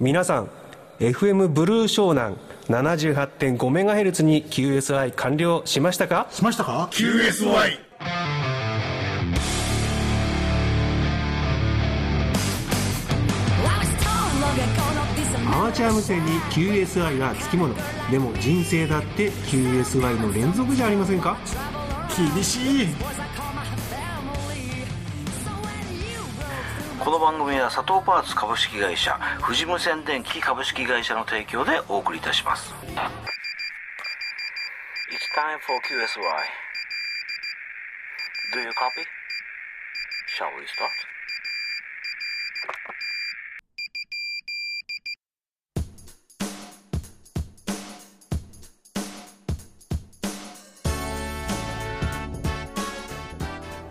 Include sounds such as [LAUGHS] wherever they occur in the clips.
皆さん FM ブルー湘南 78.5MHz に QSI 完了しましたか？しましたか？QSY アマチュア無線に QSI はつきもの。でも人生だって QSI の連続じゃありませんか？厳しいこの番組は佐藤パーツ株式会社富士無線電機株式会社の提供でお送りいたします It's time for QSY Do you copy? Shall we start?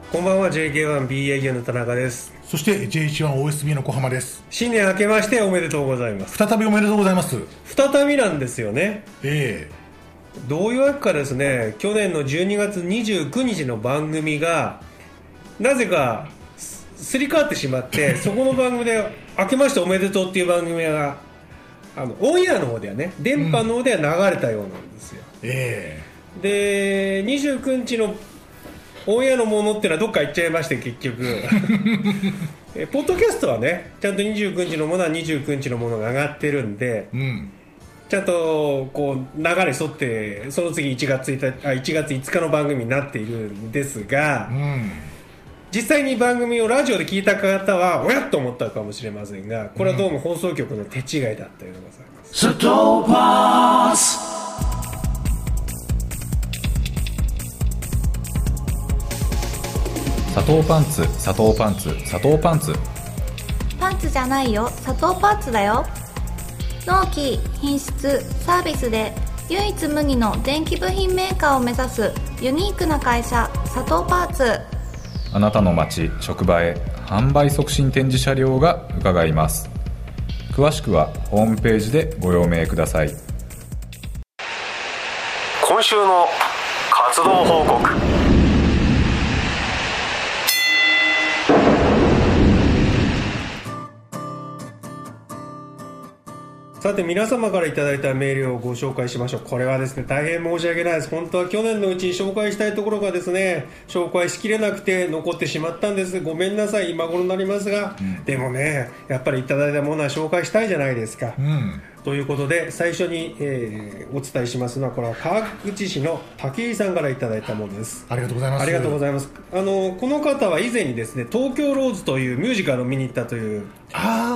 こんばんは JK1BAU の田中です。そして JH1OSB の小浜です。新年明けましておめでとうございます。再びおめでとうございます。再びなんですよね。えどういうわけかですね去年の12月29日の番組がなぜかすすり替わってしまって [LAUGHS] そこの番組で「明けましておめでとう」っていう番組があのオンエアの方ではね電波の方では流れたようなんですよ、えで29日のオンエアのものっていうのはどっか行っちゃいまして結局。[LAUGHS] えポッドキャストはねちゃんと29日のものは29日のものが上がってるんでえうん。ちゃんとこう流れ沿ってその次1月 ,1 日あ1月5日の番組になっているんですがうん。実際に番組をラジオで聞いた方はおやっと思ったかもしれませんがこれはどうも放送局の手違いだったようでございます、佐藤砂糖パンツ砂糖パンツ砂糖パンツ。パンツじゃないよ。砂糖パンツだよ。納期品質サービスで唯一無二の電気部品メーカーを目指すユニークな会社佐藤パーツ。あなたの街職場へ販売促進展示車両が伺います。詳しくはホームページでご用命ください。今週の活動報告さて皆様からいただいたメールをご紹介しましょう。これはですね大変申し訳ないです。本当は去年のうちに紹介したいところがですね紹介しきれなくて残ってしまったんです。ごめんなさい。今頃になりますが、でもねやっぱりいただいたものは紹介したいじゃないですか、うんということで最初に、えーお伝えしますのはこれは川口市の武井さんからいただいたものです。ありがとうございます。ありがとうごいざいます。あのこの方は以前にですね東京ローズというミュージカルを見に行ったという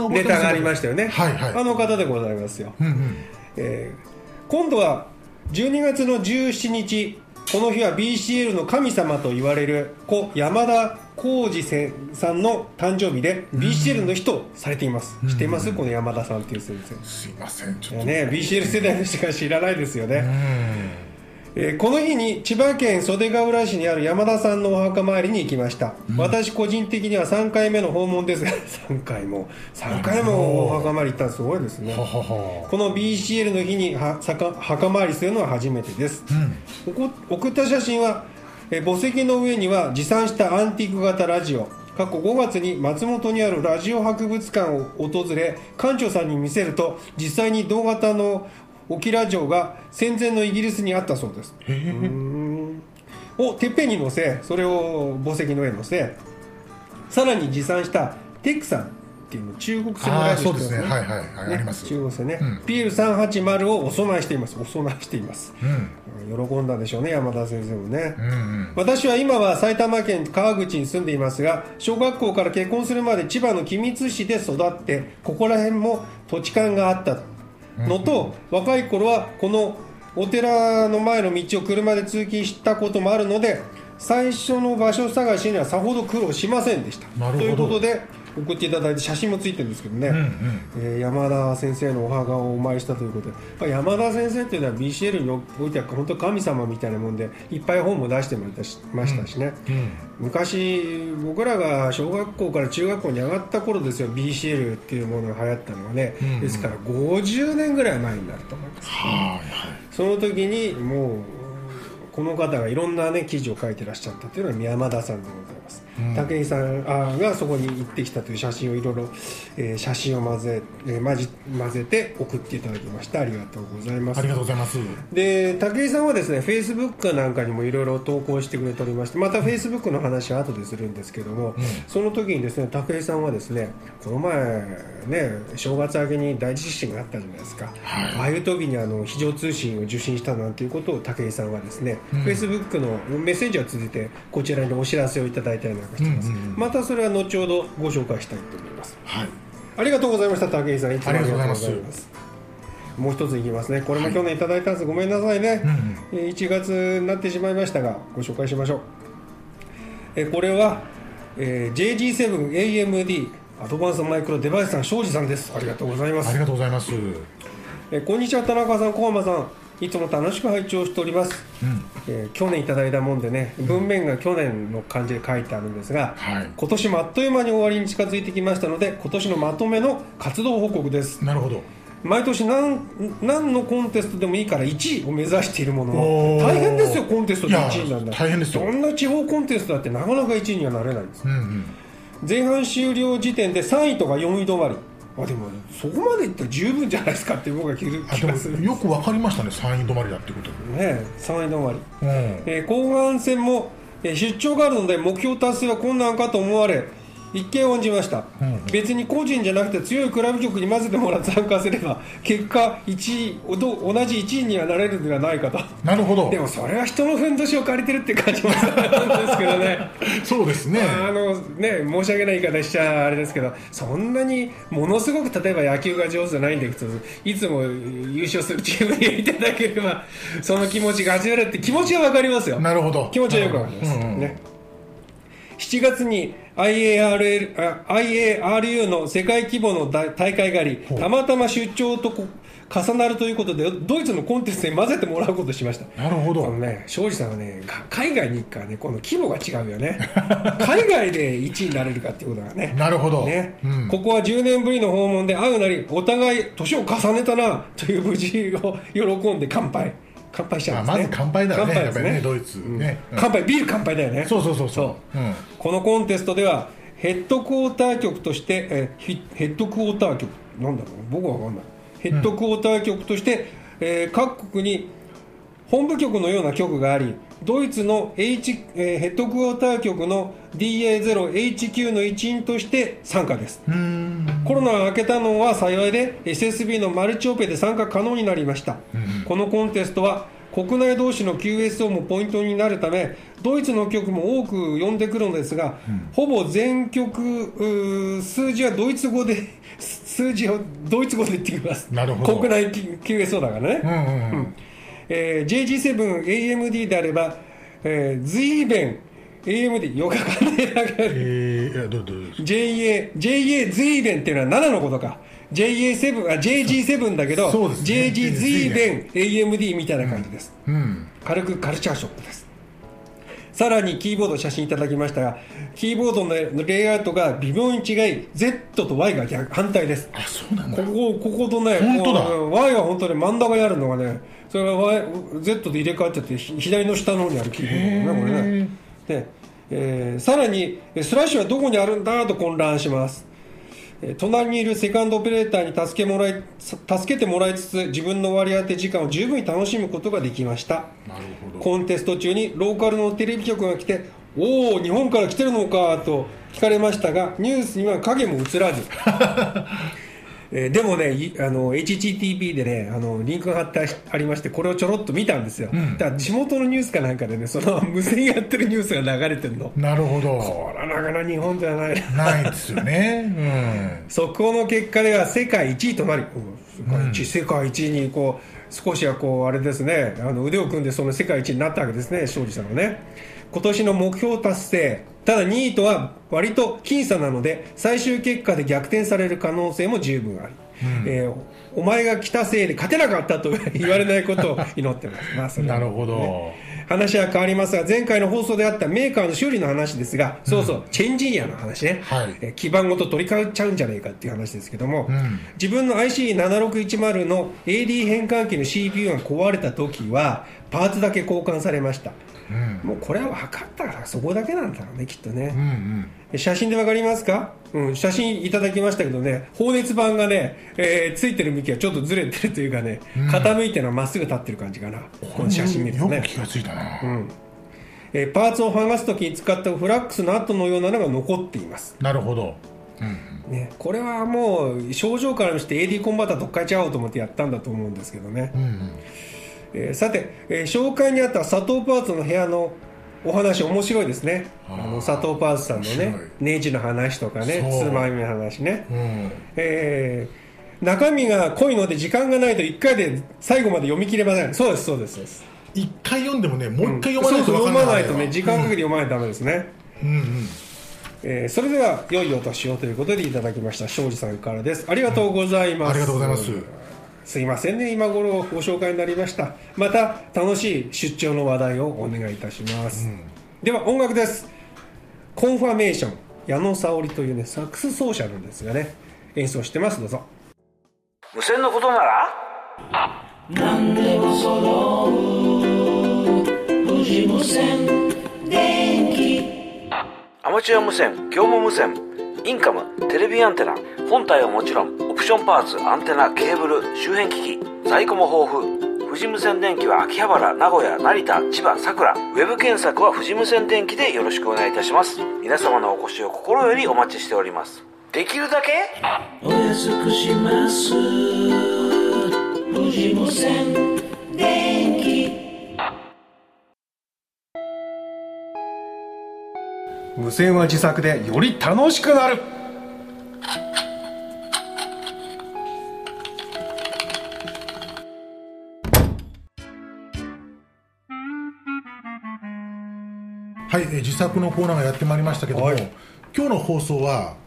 ネタがありましたよね。はいはい。あの方でございますよ、うんうん。えー今度は12月の17日この日は BCL の神様と言われる故山田浩二せさんの誕生日で BCL の日とされています、知っています？この山田さんっていう先生。すいません。ちょっと。ね、BCL 世代の人が知らないですよね、うんえーこの日に千葉県袖ヶ浦市にある山田さんのお墓参りに行きました、私個人的には3回目の訪問ですが [LAUGHS] 3回も3回もお墓参り行ったらすごいですね。この BCL の日に墓参りするのは初めてです、うん。送った写真は、えー墓石の上には持参したアンティーク型ラジオ過去5月に松本にあるラジオ博物館を訪れ館長さんに見せると実際に同型のオキラ城が戦前のイギリスにあったそうです。をてっぺんに乗せそれを墓石の上に乗せさらに持参したテクサンっていうの中国製のラジオですね。はいはいはいあります。中国製ね、うん。PL380 をお供えしています。お供えしています。うん。喜んだでしょうね山田先生もね、うんうん。私は今は埼玉県川口に住んでいますが小学校から結婚するまで千葉の君津市で育ってここら辺も土地勘があったのと、若い頃はこのお寺の前の道を車で通勤したこともあるので最初の場所探しにはさほど苦労しませんでした。なるほど。ということで送っていただいて写真もついてるんですけどね、うんうん。えー山田先生のお墓をお参りしたということで、まあ、山田先生っていうのは BCL においては本当神様みたいなもんでいっぱい本も出してもらしましたしね、うん昔僕らが小学校から中学校に上がった頃ですよ BCL っていうものが流行ったのはね、うんうん。ですから50年ぐらい前になると思います。はいはい。その時にもうこの方がいろんなね記事を書いてらっしゃったというのは宮山田さんでございます、武井さんあがそこに行ってきたという写真をいろいろ、えー写真を混ぜ、えー混じ混ぜて送っていただきました。ありがとうございます。ありがとうございます。で武井さんはですねフェイスブックなんかにもいろいろ投稿してくれておりましてまたフェイスブックの話は後でするんですけども、その時にですね武井さんはですねこの前ね正月明けに大地震があったじゃないですか、ああいう時にあの非常通信を受信したなんていうことを武井さんはですね、フェイスブックのメッセージを通じてこちらにお知らせをいただいたりなんかしてます、またそれは後ほどご紹介したいと思います。はい。ありがとうございました武井さん。いつもありがとうございます。もう一ついきますね。これも去年いただいたんです、ごめんなさいね、えー1月になってしまいましたがご紹介しましょう、えーこれは、えー JG7AMD アドバンスマイクロデバイスさん庄司さんです。ありがとうございます。ありがとうございます。えーこんにちは田中さん小浜さんいつも楽しく拝聴しております、えー去年いただいたもんでね文面が去年の漢字で書いてあるんですが、はい。今年もあっという間に終わりに近づいてきましたので今年のまとめの活動報告です。なるほど。毎年何何のコンテストでもいいから1位を目指しているもののおー。大変ですよコンテストで1位なんだ大変ですよ。どんな地方コンテストだってなかなか1位にはなれないんです。うんうん。前半終了時点で3位とか4位止まりあでもそこまでいったら十分じゃないですかって僕は気がする。もよくわかりましたね3位止まりだってこと。ね3位止まり、うん。えー後半戦も、えー出張があるので目標達成は困難かと思われ一見応じました、別に個人じゃなくて強いクラブ局に混ぜてもらって参加すれば結果1位おど同じ1位にはなれるのではないかと。なるほど。でもそれは人のふんどしを借りてるって感じもするんですけどね。[LAUGHS] そうですね。あのね申し訳ない言い方しちゃあれですけどそんなにものすごく例えば野球が上手じゃないんだけどいつも優勝するチームにいただければその気持ちが味わえるって気持ちは分かりますよ。なるほど。気持ちはよくわかります、うん。うん。ね7月に IARL あ IARU の世界規模の大大会がありたまたま出張とこ重なるということでドイツのコンテストに混ぜてもらうことにしました。なるほど。あのね庄司さんはねか海外に行くからねこの規模が違うよね。[LAUGHS] 海外で1位になれるかっていうことがね。なるほど。ね。うん。ここは10年ぶりの訪問で会うなりお互い年を重ねたなという無事を喜んで乾杯乾杯しちゃうんですね。あまず乾杯だよね乾杯ね。ドイツ。ね。うん。乾杯ビール乾杯だよね。そうそうそうそう。う。ん。このコンテストではヘッドクォーター局として、えヘッドクォーター局。なんだろう僕は分かんない。ヘッドクォーター局として、えー各国に本部局のような局がありドイツの、H えーヘッドクォーター局の DA0HQ の一員として参加です。コロナが明けたのは幸いで SSB のマルチオペで参加可能になりました、このコンテストは国内同士の QSO もポイントになるためドイツの局も多く呼んでくるのですが、ほぼ全局数字はドイツ語で [LAUGHS] 数字をドイツ語で言ってきます。なるほど。国内 QSO だからね、うんうん。うんえー JG7AMD であれば、えー、随弁 AMD よくわかんないだけえーいやどうどう JA、JA 随弁っていうのは7のことか。JA7、あ、JG7 だけど、そうですね JG 随弁 AMD みたいな感じです。うん軽くカルチャーショックです。さらにキーボード写真いただきましたが、キーボードのレイアウトが微妙に違い、Z と Y が逆反対です。あそうなんだここ、こことね、本当だ Y は本当に真ん中にあるのがね、それが Y、Z で入れ替わっちゃって、ひ左の下の方にあるキーボードだね、これね。で、えーさらに、えスラッシュはどこにあるんだと混乱します。えー隣にいるセカンドオペレーターに助けもらい助けてもらいつつ自分の割り当て時間を十分に楽しむことができましたなるほどコンテスト中にローカルのテレビ局が来ておお日本から来てるのかと聞かれましたがニュースには影も映らず [LAUGHS] えーでもね、いあの HTTP でねあのリンクが貼ってありましてこれをちょろっと見たんですよ、だから地元のニュースかなんかでねその [LAUGHS] 無線やってるニュースが流れてるの。なるほど。これはなかなか日本ではない。ないですよね。[LAUGHS] 速報の結果では世界一位となり、世界一位、世界一位にこう少しはこうあれですねあの腕を組んでその世界一位になったわけですね庄司さんはね今年の目標達成ただ2位とは割と僅差なので最終結果で逆転される可能性も十分ありえーお前が来たせいで勝てなかったと言われないことを [LAUGHS] 祈ってます、まあそれはなるほど、話は変わりますが前回の放送であったメーカーの修理の話ですが、そうそうチェンジニアの話ね、はい。えー基板ごと取り替えちゃうんじゃないかっていう話ですけども、ん。自分の IC7610 の AD 変換器の CPU が壊れた時はパーツだけ交換されました、もうこれは分かったからそこだけなんだろうねきっとね、うんうん。写真で分かりますか、うん、写真いただきましたけどね放熱板がね、えーついてる向きがちょっとずれてるというかね、傾いてるのはまっすぐ立ってる感じかな。この写真見るとね。よく気がついたな、えーパーツを剥がすときに使ったフラックスの跡のようなのが残っています、なるほど、ね、これはもう症状からして AD コンバーターとっかえちゃおうと思ってやったんだと思うんですけどね、えーさて、えー紹介にあった佐藤パーツの部屋のお話面白いですね。あの佐藤パーツさんのねネジの話とかねつまみの話ね、うん、えー中身が濃いので時間がないと1回で最後まで読み切れません。そうですそうですそうです。一回読んでもねもう一回読まないとそうん読まないとね時間かけて読まないとダメですね、うんうん。えーそれでは良いお年をということでいただきました庄司さんからです。ありがとうございます、ありがとうございますすいませんね。今頃ご紹介になりました。また楽しい出張の話題をお願いいたします、では音楽です。コンファメーション。矢野沙織というねサックス奏者なんですがね。演奏してます。どうぞ。無線のことなら？何でも揃う。富士無線。電気。アマチュア無線業務無線インカムテレビアンテナ本体はもちろんオプションパーツアンテナケーブル周辺機器在庫も豊富。富士無線電機は秋葉原名古屋成田千葉佐倉。ウェブ検索は富士無線電機でよろしくお願いいたします。皆様のお越しを心よりお待ちしております。できるだけ？お安くします。富士無線電気無線は自作でより楽しくなるはい、えー自作のコーナーがやってまいりましたけども、はい。今日の放送は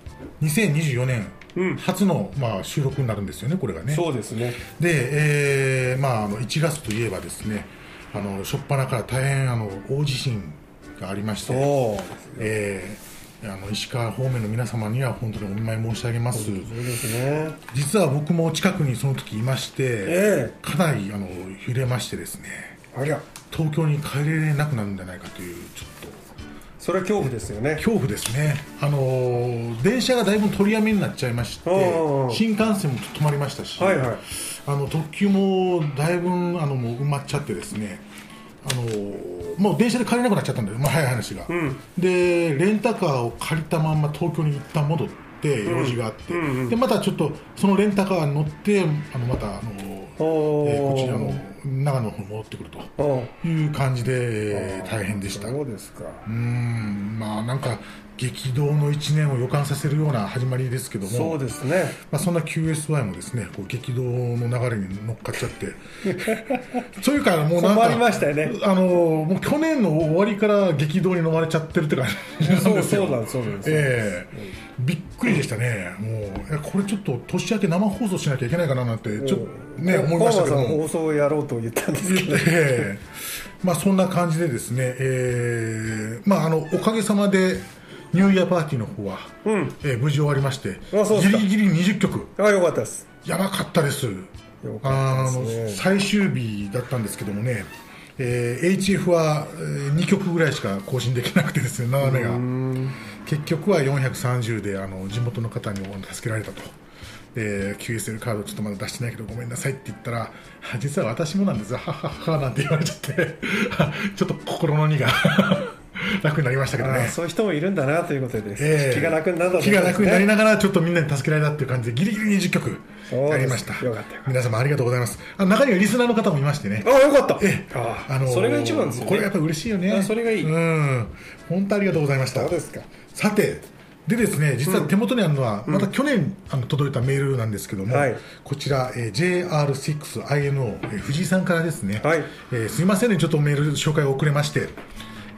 2024年初の、まあ、収録になるんですよね、これがね。そうですね。で、えーまあ、あの1月といえばですね、あの初っ端から大変あの大地震がありまして、そうえーあの石川方面の皆様には本当にお見舞い申し上げます。そうですね。実は僕も近くにその時いまして、え。かなりあの揺れましてですね、ありゃ東京に帰れなくなるんじゃないかというちょっと。それは恐怖ですよね。恐怖ですね、あのー電車がだいぶ取りやめになっちゃいましてうんうん新幹線も止まりましたし、はいはい。あの特急もだいぶあのもう埋まっちゃってですねあのーもう電車で帰れなくなっちゃったんだよ、まあ、早い話が、でレンタカーを借りたまんま東京に一旦戻って用事があって、でまたちょっとそのレンタカーに乗ってあのまたあのーおー。えーこっちあの長野の方に戻ってくるとうん。いう感じで、えー大変でした。そうですか。うーん。まあなんか激動の1年を予感させるような始まりですけども。そうですね。まあ、そんな QSY もですねこう激動の流れに乗っかっちゃって。[LAUGHS] そういうからもうなんか困りましたよね。あのもう去年の終わりから激動に飲まれちゃってるって感じなんそうですよ。そうなんですそうなんです。ええ。びっくりでしたね、もうこれちょっと年明け生放送しなきゃいけないかななんてちょっとね思いましたけど放送をやろうと言ったんですけど。ええ。まあそんな感じでですね、えーまああのおかげさまでニューイヤーパーティーの方は、えー無事終わりましあそうですか。ギリギリ20曲あよかったです。やばかったです。よあの最終日だったんですけどもね、えー HF は、え2曲ぐらいしか更新できなくてですね斜めが。結局は430であの地元の方に助けられたと。で QSL カードちょっとまだ出してないけどごめんなさいって言ったらあ実は私もなんですはっはっはなんて言われちゃって [LAUGHS] ちょっと心の荷が [LAUGHS] 楽になりましたけどね。あそういう人もいるんだなということで、ええ。気が楽になったと気が楽になりなながらちょっとみんなに助けられたっていう感じでギリギリ20曲やりました。皆様ありがとうございます。あ中にはリスナーの方もいましてね。あよかった。ええ。ああのーそれが一番ですよね。これやっぱり嬉しいよね。あそれがいい。うん。本当ありがとうございました。そうですか。さてでですね実は手元にあるのは、また去年あの届いたメールなんですけども、はい。こちら、えー JR6INO、えー藤井さんからですね、はい。えーすいませんねちょっとメール紹介が遅れまして、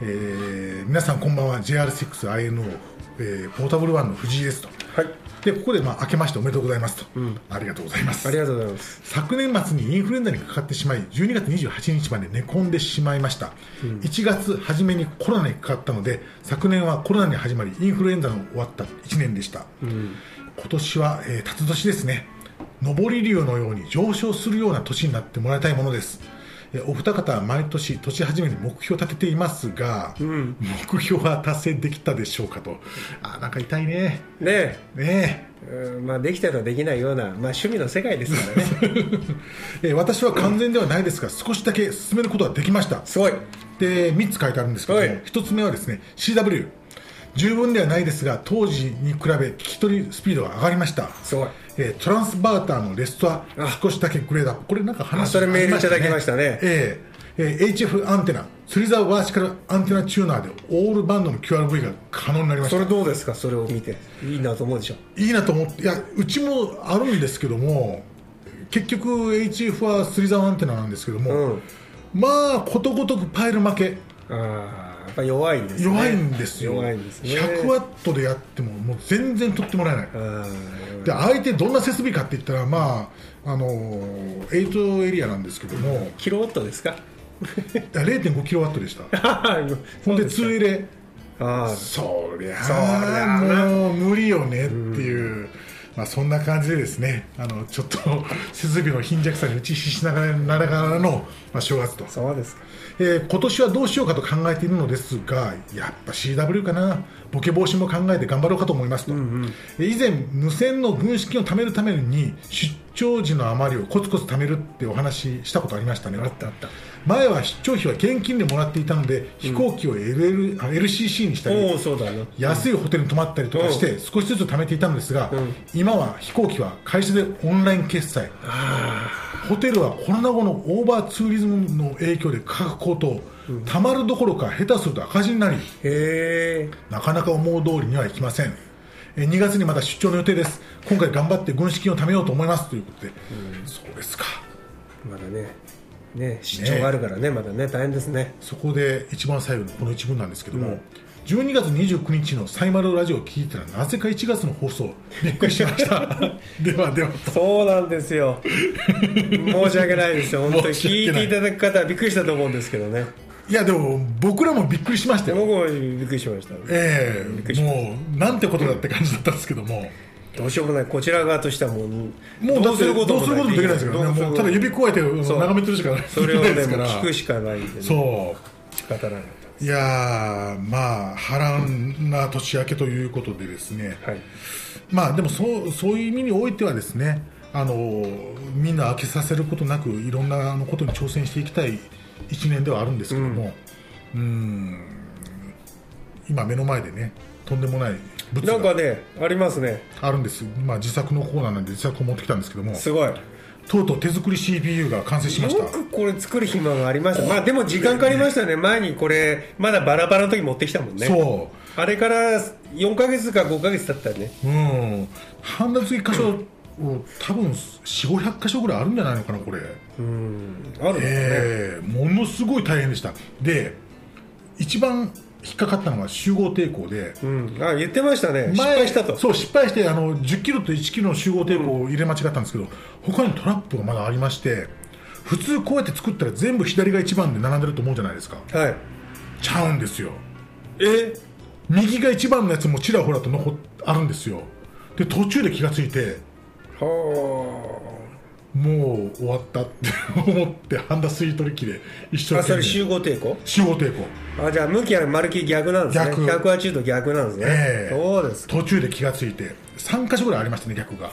えー皆さんこんばんは JR6INO、えーポータブルワンの藤井ですとはい。でここで、まあ、明けましておめでとうございますと、ありがとうございます。ありがとうございます。昨年末にインフルエンザにかかってしまい12月28日まで寝込んでしまいました、1月初めにコロナにかかったので昨年はコロナに始まりインフルエンザの終わった1年でした、今年は、えー、辰年ですね。上り竜のように上昇するような年になってもらいたいものです。えーお二方は毎年年始めに目標を立てていますが、目標は達成できたでしょうかと。あーなんか痛いね。ねねえ。えうんまあできたらできないような、まあ、趣味の世界ですからね。[LAUGHS] えー私は完全ではないですが少しだけ進めることができました。すごい。で3つ書いてあるんですけども、はい。1つ目はですね CW 十分ではないですが当時に比べ聞き取りスピードが上がりました。すごいえートランスバーターのレストは少しだけグレードアップ。これなんか話あそれメールいただきましたね。えーえー HF アンテナ。スリザーワーチカルアンテナチューナーでオールバンドの QRV が可能になりました。それどうですか？それを見て。いいなと思うでしょ？いいなと思って。いやうちもあるんですけども結局 HF はスリザーアンテナなんですけども、うん。まあことごとくパイル負け。ああやっぱ弱いんですね。弱いんですよ。弱いんですね。100ワットでやってももう全然取ってもらえない。あで相手どんな設備かって言ったらまああの8エリアなんですけども。キロワットですか？0.5キロワットでした。[LAUGHS] ほんで2入れああそりゃそりゃあもう無理よねっていう、まあ、そんな感じでですねあのちょっと [LAUGHS] 設備の貧弱さに打ちひしながらながらの、まあ、正月と。そうですか。えー今年はどうしようかと考えているのですがやっぱ CW かな。ボケ防止も考えて頑張ろうかと思いますと、えー以前無線の軍資金を貯めるために出張時の余りをコツコツ貯めるってお話ししたことありましたね。あったあった。前は出張費は現金でもらっていたので飛行機を LL、あ LCC にしたりおおそうだな安いホテルに泊まったりとかして少しずつ貯めていたのですが、今は飛行機は会社でオンライン決済。ホテルはコロナ後のオーバーツーリズムの影響で価格高騰、たまるどころか下手すると赤字になりなかなか思う通りにはいきませんえー2月にまた出張の予定です。今回頑張って軍資金を貯めようと思います。ということで、そうですか。まだね。ね出張があるからねまだね大変ですね。そこで一番最後のこの一文なんですけども、12月29日のサイマルラジオを聞いたらなぜか1月の放送 [LAUGHS] びっくりしました。[LAUGHS] ではではそうなんですよ。申し訳ないですよ。本当に聞いていただく方はびっくりしたと思うんですけどねいやでも僕らもびっくりしましたよ。僕もびっくりしました。ええくりしまもうなんてことだって感じだったんですけども。どうしようもないこちら側としてはもうもうどうすることもできないですからね。どもうただ指くわえて眺めてるしかないそれをね聞くしかない。んでねそう。仕方ない。いやーまあ波乱な年明けということでですね、はい。まあでもそうそういう意味においてはですねあのみんな飽きさせることなくいろんなことに挑戦していきたい1年ではあるんですけども、うーん。今目の前でねとんでもない物なんかがねありますね。あるんです、まあ、自作のコーナーなんで自作を持ってきたんですけどもすごい。とうとう手作り CPU が完成しました。よくこれ作る暇がありました。まあでも時間かかりましたね。前にこれまだバラバラの時持ってきたもんね。そあれから4か月か5か月経ったよね。ううん。ハンダ付き箇所を多分4500箇所ぐらいあるんじゃないのかなこれ。うん。あるね、ええものすごい大変でした。で一番引っかかったのが集合抵抗でうん、あ言ってましたね。失敗したと。そう失敗してあの10キロと1キロの集合抵抗を入れ間違ったんですけど、他にトラップがまだありまして普通こうやって作ったら全部左が1番で並んでると思うじゃないですか。はい。ちゃうんですよ。え？右が1番のやつもちらほらと残っあるんですよ。で途中で気がついてはもう終わったって思ってハンダ吸い取り機で一生ああそれ集合抵抗？集合抵抗。あじゃあ向きは丸きり逆なんですね。逆。180度逆なんですね、ええ。そうですか。途中で気がついて3箇所ぐらいありましたね逆が。あ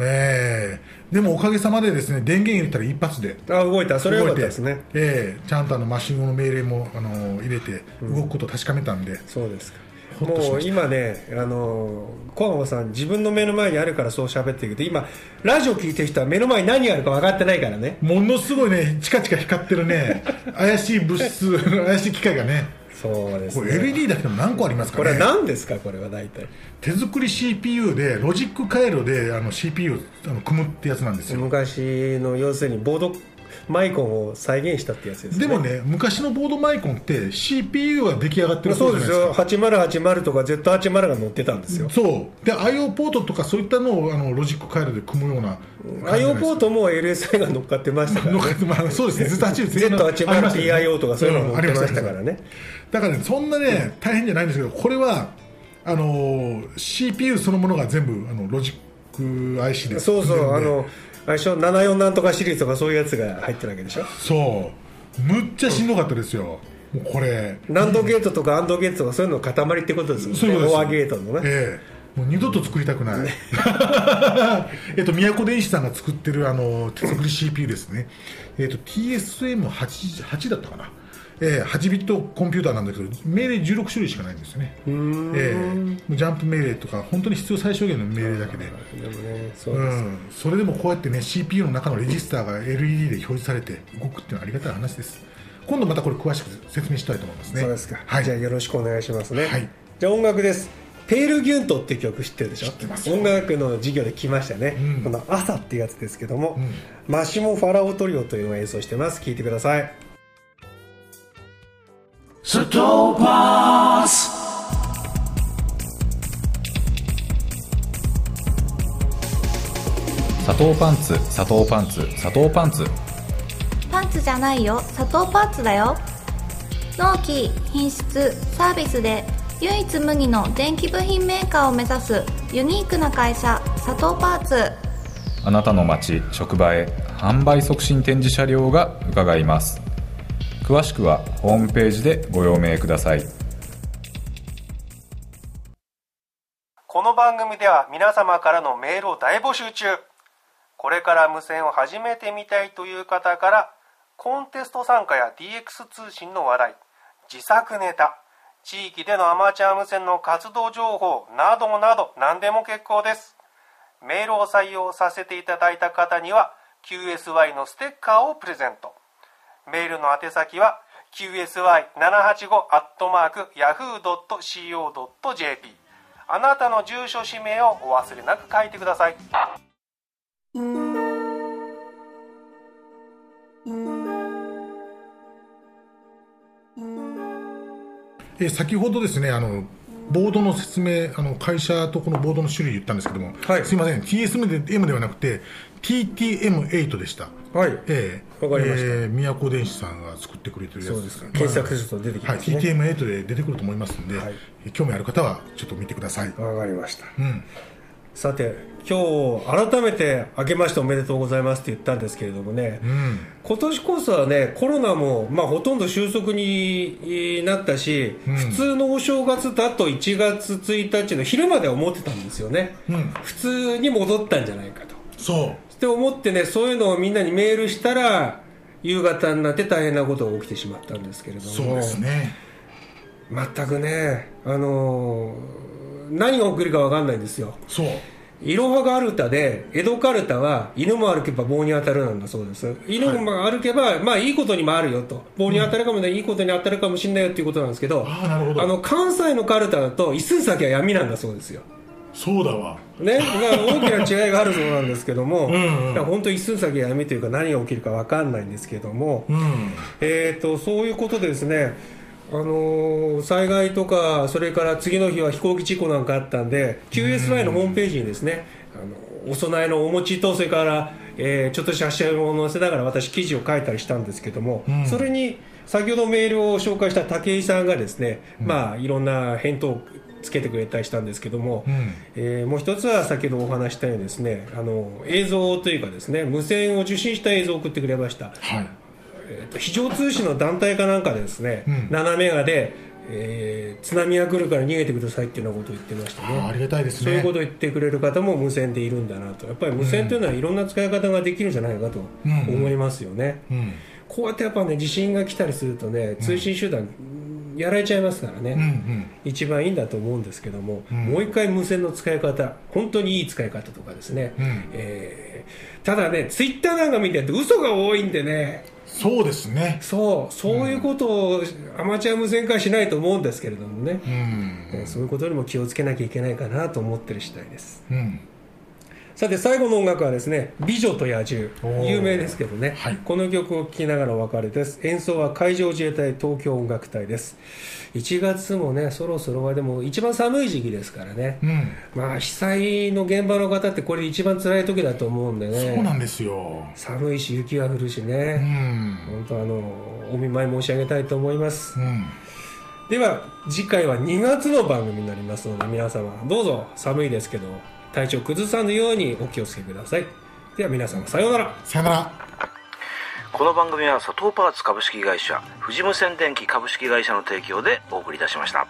ええ。でもおかげさまでですね電源入れたら一発で。あ動いた。それは良かったですね。ええ。ちゃんとあのマシン語の命令もあの入れて動くことを確かめたんで、そうですかもう今ねあの小浜さん自分の目の前にあるからそう喋ってるけど今ラジオ聞いてる人は目の前に何があるか分かってないからね。ものすごいねチカチカ光ってるね。[LAUGHS] 怪しい物質 [LAUGHS] 怪しい機械がね。そうですこれね LED だけでも何個ありますかこれはね何ですかこれは大体。手作り CPU でロジック回路であの CPU をあの組むってやつなんですよ。昔の要するにボードマイコンを再現したってやつですね。でもね昔のボードマイコンって CPU が出来上がってるそうですよ。じゃないか8080とか Z80 が載ってたんですよ。そう。で IO ポートとかそういったのをあのロジック回路で組むような IO ポートも LSI が乗っかってましたから、ね、[LAUGHS] のかまあ、そうですね。Z80 ありましたね Z80TIO とかそういうのも載ってましたからね、だからねそんなね大変じゃないんですけどこれはあの CPU そのものが全部あのロジック IC で。そうそう。あのあれでしょ74なんとかシリーズとかそういうやつが入ってるわけでしょ？そう。むっちゃしんどかったですよ。もうこれ。ナンドゲートとかアンドゲートとかそういうの塊ってことですもんね。そういうことです。オアゲートのね、ええ。もう二度と作りたくない。[LAUGHS] えっと宮古電子さんが作ってるあの手作り CPU ですね。えっと TSM8 8だったかなええ8ビットコンピューターなんだけど命令16種類しかないんですよね。ええもうジャンプ命令とか本当に必要最小限の命令だけで。でもねそうそれでもこうやってね CPU の中のレジスターが LED で表示されて動くっていうのはありがたい話です。今度またこれ詳しく説明したいと思いますね。そうですか、はい。じゃあよろしくお願いしますね、はい。じゃあ音楽です。ペールギュントっていう曲知ってるでしょ？てますよ。音楽の授業で来ましたね、うん。この「朝」っていうやつですけども、ん。マシモ・ファラオトリオというのを演奏してます。聴いてください Satopas, 砂糖パンツ砂糖パンツ砂糖パンツ。パンツじゃないよ。砂糖パーツだよ。納期品質サービスで唯一無二の電気部品メーカーを目指すユニークな会社砂糖パーツ。あなたの街職場へ販売促進展示車両が伺います詳しくはホームページでご用命ください。この番組では皆様からのメールを大募集中。これから無線を始めてみたいという方からコンテスト参加や DX 通信の話題自作ネタ地域でのアマチュア無線の活動情報などなど何でも結構です。メールを採用させていただいた方には QSY のステッカーをプレゼント。メールの宛先は qsy785-yahoo.co.jp あなたの住所氏名をお忘れなく書いてください。えー先ほどですねあのボードの説明あの会社とこのボードの種類言ったんですけども、はい。すいません。TSM で M ではなくて TTM8 でしたはい。ええ。わかりました。えー宮古電子さんが作ってくれてるやつ。です。か検索すると出てきますね。はい、TTM8 で出てくると思いますんで、はい。え興味ある方はちょっと見てください、わかりました。うん、さて今日改めて明けましておめでとうございますって言ったんですけれどもね、うん、今年こそはねコロナも、まあ、ほとんど収束になったし、うん。普通のお正月だと1月1日の昼までは思ってたんですよね、うん。普通に戻ったんじゃないかと。そうって思ってねそういうのをみんなにメールしたら夕方になって大変なことが起きてしまったんですけれどもそうですね。全くね、あのー何が起きるか分かんないんですよ。そう。いろはがアルタで江戸カルタは犬も歩けば棒に当たるなんだそうです。犬も歩けば、まあいいことにもあるよと。棒に当たるかもね、いいことに当たるかもしれないよっていうことなんですけどあの関西のカルタだと一寸先は闇なんだそうですよそうだわ。ね、まあ大きな違いがあるそうなんですけども、んうん。本当一寸先は闇というか何が起きるか分かんないんですけども、うん。えー、とそういうことでですね、あのー災害とか、それから次の日は飛行機事故なんかあったんで、QSY のホームページにですね、あのお供えのお餅と、それから、えーちょっと写真を載せながら私、記事を書いたりしたんですけども、ん。それに先ほどメールを紹介した武井さんがですね、まあ、いろんな返答をつけてくれたりしたんですけども、うん。えーもう一つは先ほどお話ししたようにですねあの映像というかですね無線を受信した映像を送ってくれました、はい。えーと非常通信の団体かなんかでですね、うん。7メガで、えー津波が来るから逃げてくださいっていうようなことを言ってましたね。あありがたいですね。そういうことを言ってくれる方も無線でいるんだなと。やっぱり無線というのはいろんな使い方ができるんじゃないかとうん。思いますよね、うん。こうやってやっぱね地震が来たりするとね通信手段やられちゃいますからね、うんうん。一番いいんだと思うんですけども、うん。もう一回無線の使い方本当にいい使い方とかですね、うん。えーただねツイッターなんか見てると嘘が多いんでね。そうですね。そうそういうことをアマチュア無線化はしないと思うんですけれどもね、うん。えーそういうことにも気をつけなきゃいけないかなと思ってる次第です。うんさて最後の音楽はですね「美女と野獣。お」ー。有名ですけどね、はい。この曲を聴きながらお別れです。演奏は海上自衛隊東京音楽隊です。1月もねそろそろはでも一番寒い時期ですからね、うん。まあ被災の現場の方ってこれで一番辛い時だと思うんでね。そうなんですよ。寒いし雪が降るしうね、ん。本当あのお見舞い申し上げたいと思います。うん。では次回は2月の番組になりますので皆様どうぞ寒いですけど体調崩さぬようにお気をつけください。では皆様さようなら。さよなら。この番組は佐藤パーツ株式会社富士無線電機株式会社の提供でお送りいたしました